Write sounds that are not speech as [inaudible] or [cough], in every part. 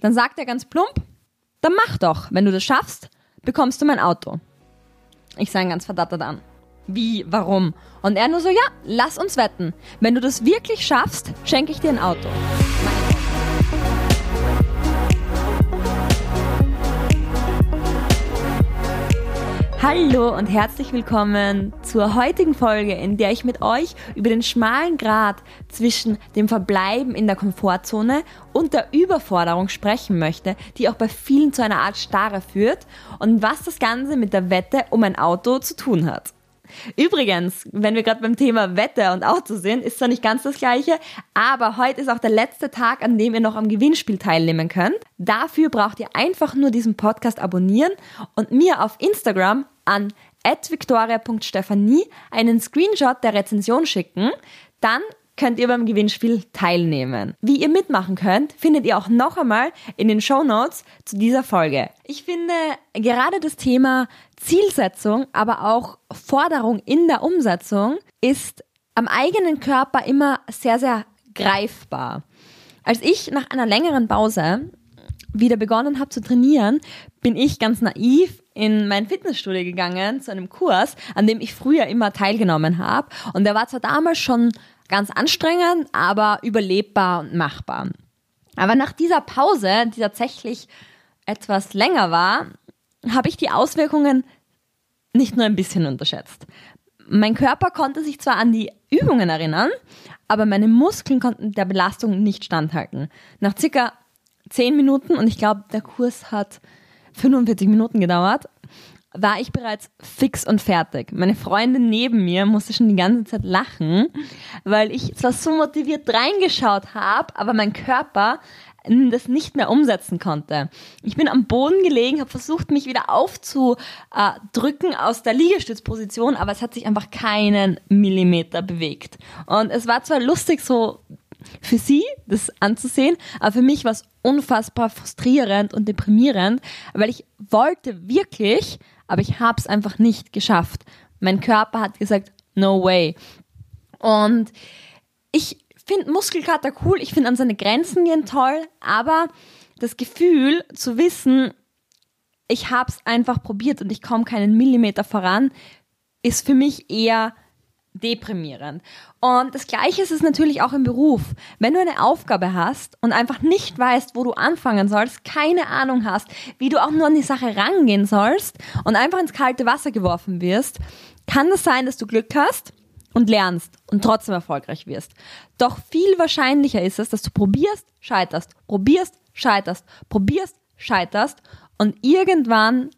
Dann sagt er ganz plump, dann mach doch. Wenn du das schaffst, bekommst du mein Auto. Ich sah ihn ganz verdattert an. Wie, warum? Und er nur so, ja, lass uns wetten. Wenn du das wirklich schaffst, schenke ich dir ein Auto. Hallo und herzlich willkommen zur heutigen Folge, in der ich mit euch über den schmalen Grad zwischen dem Verbleiben in der Komfortzone und der Überforderung sprechen möchte, die auch bei vielen zu einer Art Starre führt und was das Ganze mit der Wette um ein Auto zu tun hat. Übrigens, wenn wir gerade beim Thema Wette und Auto sind, ist zwar nicht ganz das gleiche, aber heute ist auch der letzte Tag, an dem ihr noch am Gewinnspiel teilnehmen könnt. Dafür braucht ihr einfach nur diesen Podcast abonnieren und mir auf Instagram an victoria.stephanie einen Screenshot der Rezension schicken. Dann könnt ihr beim Gewinnspiel teilnehmen. Wie ihr mitmachen könnt, findet ihr auch noch einmal in den Show Notes zu dieser Folge. Ich finde gerade das Thema Zielsetzung, aber auch Forderung in der Umsetzung ist am eigenen Körper immer sehr, sehr greifbar. Als ich nach einer längeren Pause wieder begonnen habe zu trainieren, bin ich ganz naiv in mein Fitnessstudio gegangen zu einem Kurs, an dem ich früher immer teilgenommen habe. Und der war zwar damals schon Ganz anstrengend, aber überlebbar und machbar. Aber nach dieser Pause, die tatsächlich etwas länger war, habe ich die Auswirkungen nicht nur ein bisschen unterschätzt. Mein Körper konnte sich zwar an die Übungen erinnern, aber meine Muskeln konnten der Belastung nicht standhalten. Nach circa 10 Minuten, und ich glaube, der Kurs hat 45 Minuten gedauert, war ich bereits fix und fertig. Meine Freundin neben mir musste schon die ganze Zeit lachen, weil ich zwar so motiviert reingeschaut habe, aber mein Körper das nicht mehr umsetzen konnte. Ich bin am Boden gelegen, habe versucht, mich wieder aufzudrücken aus der Liegestützposition, aber es hat sich einfach keinen Millimeter bewegt. Und es war zwar lustig, so für sie das anzusehen, aber für mich war es unfassbar frustrierend und deprimierend, weil ich wollte wirklich aber ich habe es einfach nicht geschafft. Mein Körper hat gesagt, no way. Und ich finde Muskelkater cool, ich finde an seine Grenzen gehen toll, aber das Gefühl zu wissen, ich habe es einfach probiert und ich komme keinen Millimeter voran, ist für mich eher deprimierend. Und das Gleiche ist es natürlich auch im Beruf. Wenn du eine Aufgabe hast und einfach nicht weißt, wo du anfangen sollst, keine Ahnung hast, wie du auch nur an die Sache rangehen sollst und einfach ins kalte Wasser geworfen wirst, kann es sein, dass du Glück hast und lernst und trotzdem erfolgreich wirst. Doch viel wahrscheinlicher ist es, dass du probierst, scheiterst, probierst, scheiterst, probierst, scheiterst und irgendwann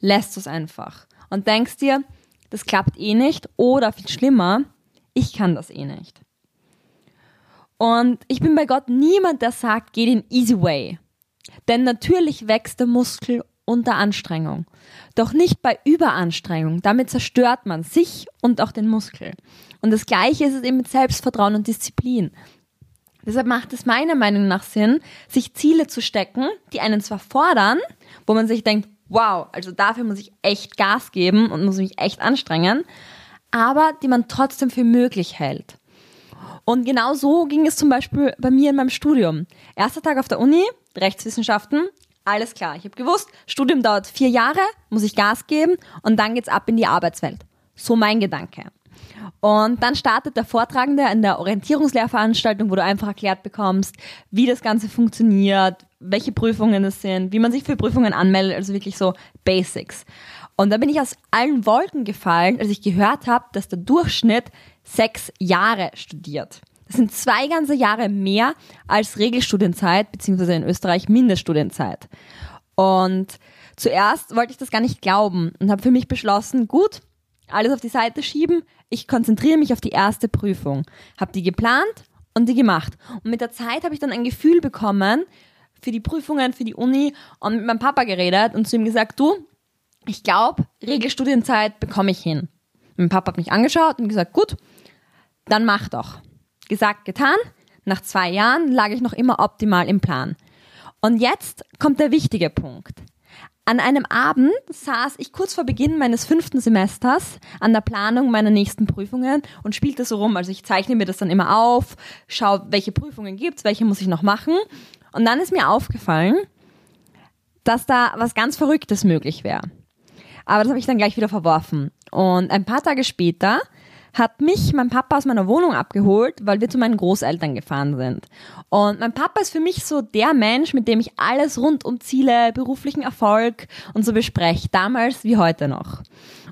lässt du es einfach und denkst dir, das klappt eh nicht oder viel schlimmer, ich kann das eh nicht. Und ich bin bei Gott niemand, der sagt, geh den easy way. Denn natürlich wächst der Muskel unter Anstrengung. Doch nicht bei Überanstrengung. Damit zerstört man sich und auch den Muskel. Und das Gleiche ist es eben mit Selbstvertrauen und Disziplin. Deshalb macht es meiner Meinung nach Sinn, sich Ziele zu stecken, die einen zwar fordern, wo man sich denkt, wow, also dafür muss ich echt Gas geben und muss mich echt anstrengen, aber die man trotzdem für möglich hält. Und genau so ging es zum Beispiel bei mir in meinem Studium. Erster Tag auf der Uni, Rechtswissenschaften, alles klar. Ich habe gewusst, Studium dauert vier Jahre, muss ich Gas geben und dann geht's ab in die Arbeitswelt. So mein Gedanke. Und dann startet der Vortragende in der Orientierungslehrveranstaltung, wo du einfach erklärt bekommst, wie das Ganze funktioniert, welche Prüfungen es sind, wie man sich für Prüfungen anmeldet, also wirklich so Basics. Und da bin ich aus allen Wolken gefallen, als ich gehört habe, dass der Durchschnitt sechs Jahre studiert. Das sind zwei ganze Jahre mehr als Regelstudienzeit, beziehungsweise in Österreich Mindeststudienzeit. Und zuerst wollte ich das gar nicht glauben und habe für mich beschlossen, gut, alles auf die Seite schieben, ich konzentriere mich auf die erste Prüfung. Habe die geplant und die gemacht. Und mit der Zeit habe ich dann ein Gefühl bekommen für die Prüfungen, für die Uni und mit meinem Papa geredet und zu ihm gesagt, du, ich glaube, Regelstudienzeit bekomme ich hin. Mein Papa hat mich angeschaut und gesagt, gut, dann mach doch. Gesagt, getan. Nach zwei Jahren lag ich noch immer optimal im Plan. Und jetzt kommt der wichtige Punkt. An einem Abend saß ich kurz vor Beginn meines fünften Semesters an der Planung meiner nächsten Prüfungen und spielte so rum. Also ich zeichne mir das dann immer auf, schaue, welche Prüfungen gibt's, welche muss ich noch machen. Und dann ist mir aufgefallen, dass da was ganz Verrücktes möglich wäre. Aber das habe ich dann gleich wieder verworfen. Und ein paar Tage später hat mich mein Papa aus meiner Wohnung abgeholt, weil wir zu meinen Großeltern gefahren sind. Und mein Papa ist für mich so der Mensch, mit dem ich alles rund um Ziele, beruflichen Erfolg und so bespreche, damals wie heute noch.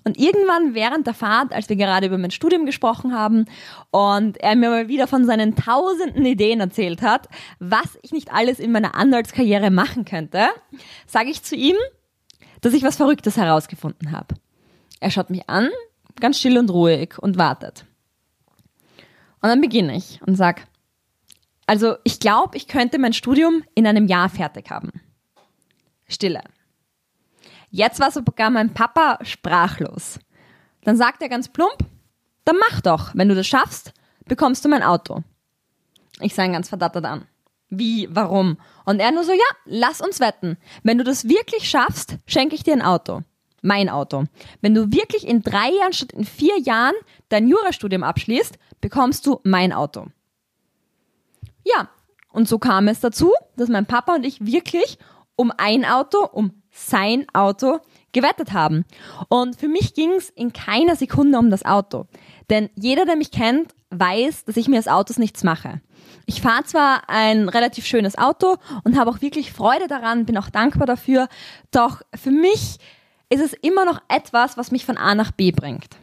Und irgendwann während der Fahrt, als wir gerade über mein Studium gesprochen haben und er mir mal wieder von seinen tausenden Ideen erzählt hat, was ich nicht alles in meiner Anwaltskarriere machen könnte, sage ich zu ihm, dass ich was Verrücktes herausgefunden habe. Er schaut mich an, ganz still und ruhig und wartet. Und dann beginne ich und sag, also ich glaube, ich könnte mein Studium in einem Jahr fertig haben. Stille. Jetzt war sogar mein Papa sprachlos. Dann sagt er ganz plump, dann mach doch, wenn du das schaffst, bekommst du mein Auto. Ich sah ihn ganz verdattert an. Wie, warum? Und er nur so, ja, lass uns wetten. Wenn du das wirklich schaffst, schenke ich dir ein Auto mein Auto. Wenn du wirklich in drei Jahren statt in vier Jahren dein Jurastudium abschließt, bekommst du mein Auto. Ja, und so kam es dazu, dass mein Papa und ich wirklich um ein Auto, um sein Auto gewettet haben. Und für mich ging es in keiner Sekunde um das Auto. Denn jeder, der mich kennt, weiß, dass ich mir als Autos nichts mache. Ich fahre zwar ein relativ schönes Auto und habe auch wirklich Freude daran, bin auch dankbar dafür, doch für mich ist es immer noch etwas, was mich von A nach B bringt.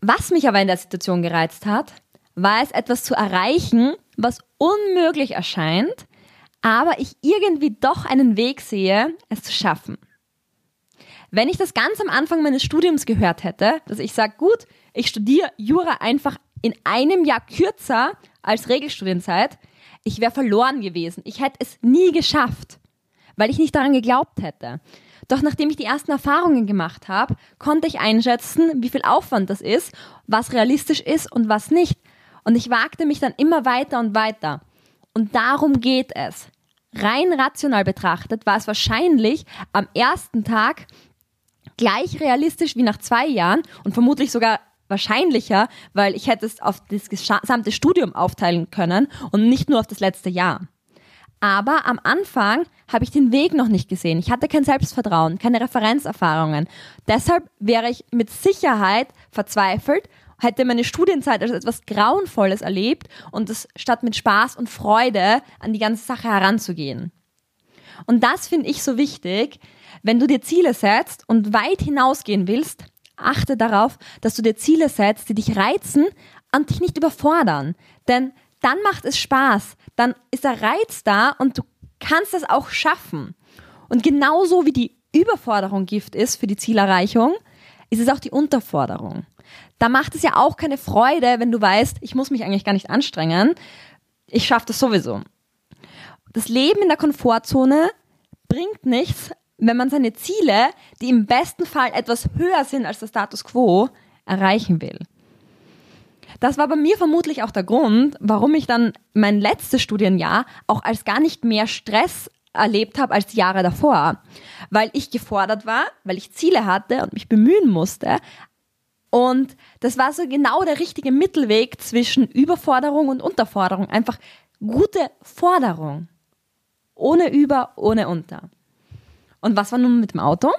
Was mich aber in der Situation gereizt hat, war es etwas zu erreichen, was unmöglich erscheint, aber ich irgendwie doch einen Weg sehe, es zu schaffen. Wenn ich das ganz am Anfang meines Studiums gehört hätte, dass ich sage, gut, ich studiere Jura einfach in einem Jahr kürzer als Regelstudienzeit, ich wäre verloren gewesen. Ich hätte es nie geschafft, weil ich nicht daran geglaubt hätte. Doch nachdem ich die ersten Erfahrungen gemacht habe, konnte ich einschätzen, wie viel Aufwand das ist, was realistisch ist und was nicht. Und ich wagte mich dann immer weiter und weiter. Und darum geht es. Rein rational betrachtet war es wahrscheinlich am ersten Tag gleich realistisch wie nach zwei Jahren und vermutlich sogar wahrscheinlicher, weil ich hätte es auf das gesamte Studium aufteilen können und nicht nur auf das letzte Jahr. Aber am Anfang habe ich den Weg noch nicht gesehen. Ich hatte kein Selbstvertrauen, keine Referenzerfahrungen. Deshalb wäre ich mit Sicherheit verzweifelt, hätte meine Studienzeit als etwas Grauenvolles erlebt und es statt mit Spaß und Freude an die ganze Sache heranzugehen. Und das finde ich so wichtig, wenn du dir Ziele setzt und weit hinausgehen willst, achte darauf, dass du dir Ziele setzt, die dich reizen und dich nicht überfordern. Denn dann macht es Spaß, dann ist der Reiz da und du kannst es auch schaffen. Und genauso wie die Überforderung Gift ist für die Zielerreichung, ist es auch die Unterforderung. Da macht es ja auch keine Freude, wenn du weißt, ich muss mich eigentlich gar nicht anstrengen, ich schaffe das sowieso. Das Leben in der Komfortzone bringt nichts, wenn man seine Ziele, die im besten Fall etwas höher sind als der Status quo, erreichen will. Das war bei mir vermutlich auch der Grund, warum ich dann mein letztes Studienjahr auch als gar nicht mehr Stress erlebt habe als die Jahre davor, weil ich gefordert war, weil ich Ziele hatte und mich bemühen musste. Und das war so genau der richtige Mittelweg zwischen Überforderung und Unterforderung. Einfach gute Forderung. Ohne Über, ohne Unter. Und was war nun mit dem Auto?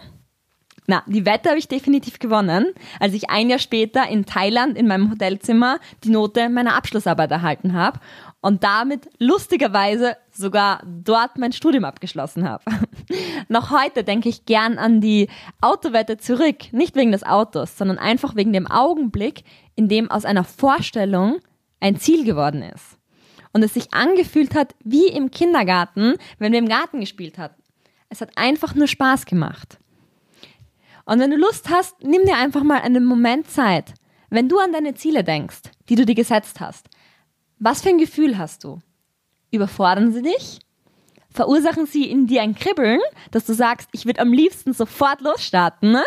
Na, die Wette habe ich definitiv gewonnen, als ich ein Jahr später in Thailand in meinem Hotelzimmer die Note meiner Abschlussarbeit erhalten habe und damit lustigerweise sogar dort mein Studium abgeschlossen habe. [laughs] Noch heute denke ich gern an die Autowette zurück, nicht wegen des Autos, sondern einfach wegen dem Augenblick, in dem aus einer Vorstellung ein Ziel geworden ist. Und es sich angefühlt hat wie im Kindergarten, wenn wir im Garten gespielt hatten. Es hat einfach nur Spaß gemacht. Und wenn du Lust hast, nimm dir einfach mal einen Moment Zeit. Wenn du an deine Ziele denkst, die du dir gesetzt hast, was für ein Gefühl hast du? Überfordern sie dich? Verursachen sie in dir ein Kribbeln, dass du sagst, ich würde am liebsten sofort losstarten? Ne?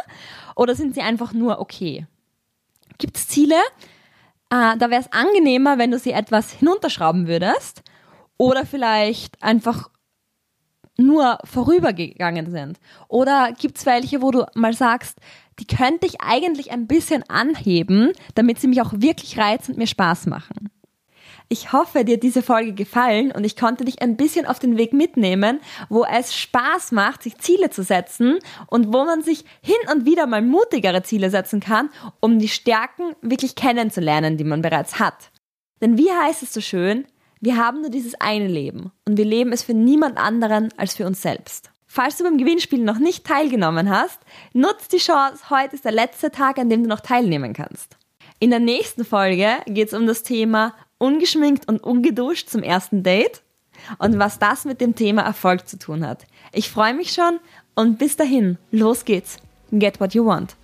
Oder sind sie einfach nur okay? Gibt es Ziele? Äh, da wäre es angenehmer, wenn du sie etwas hinunterschrauben würdest. Oder vielleicht einfach nur vorübergegangen sind? Oder gibt es welche, wo du mal sagst, die könnte ich eigentlich ein bisschen anheben, damit sie mich auch wirklich reizen und mir Spaß machen? Ich hoffe, dir hat diese Folge gefallen und ich konnte dich ein bisschen auf den Weg mitnehmen, wo es Spaß macht, sich Ziele zu setzen und wo man sich hin und wieder mal mutigere Ziele setzen kann, um die Stärken wirklich kennenzulernen, die man bereits hat. Denn wie heißt es so schön, wir haben nur dieses eine Leben und wir leben es für niemand anderen als für uns selbst. Falls du beim Gewinnspiel noch nicht teilgenommen hast, nutz die Chance, heute ist der letzte Tag, an dem du noch teilnehmen kannst. In der nächsten Folge geht es um das Thema ungeschminkt und ungeduscht zum ersten Date und was das mit dem Thema Erfolg zu tun hat. Ich freue mich schon und bis dahin, los geht's. Get what you want.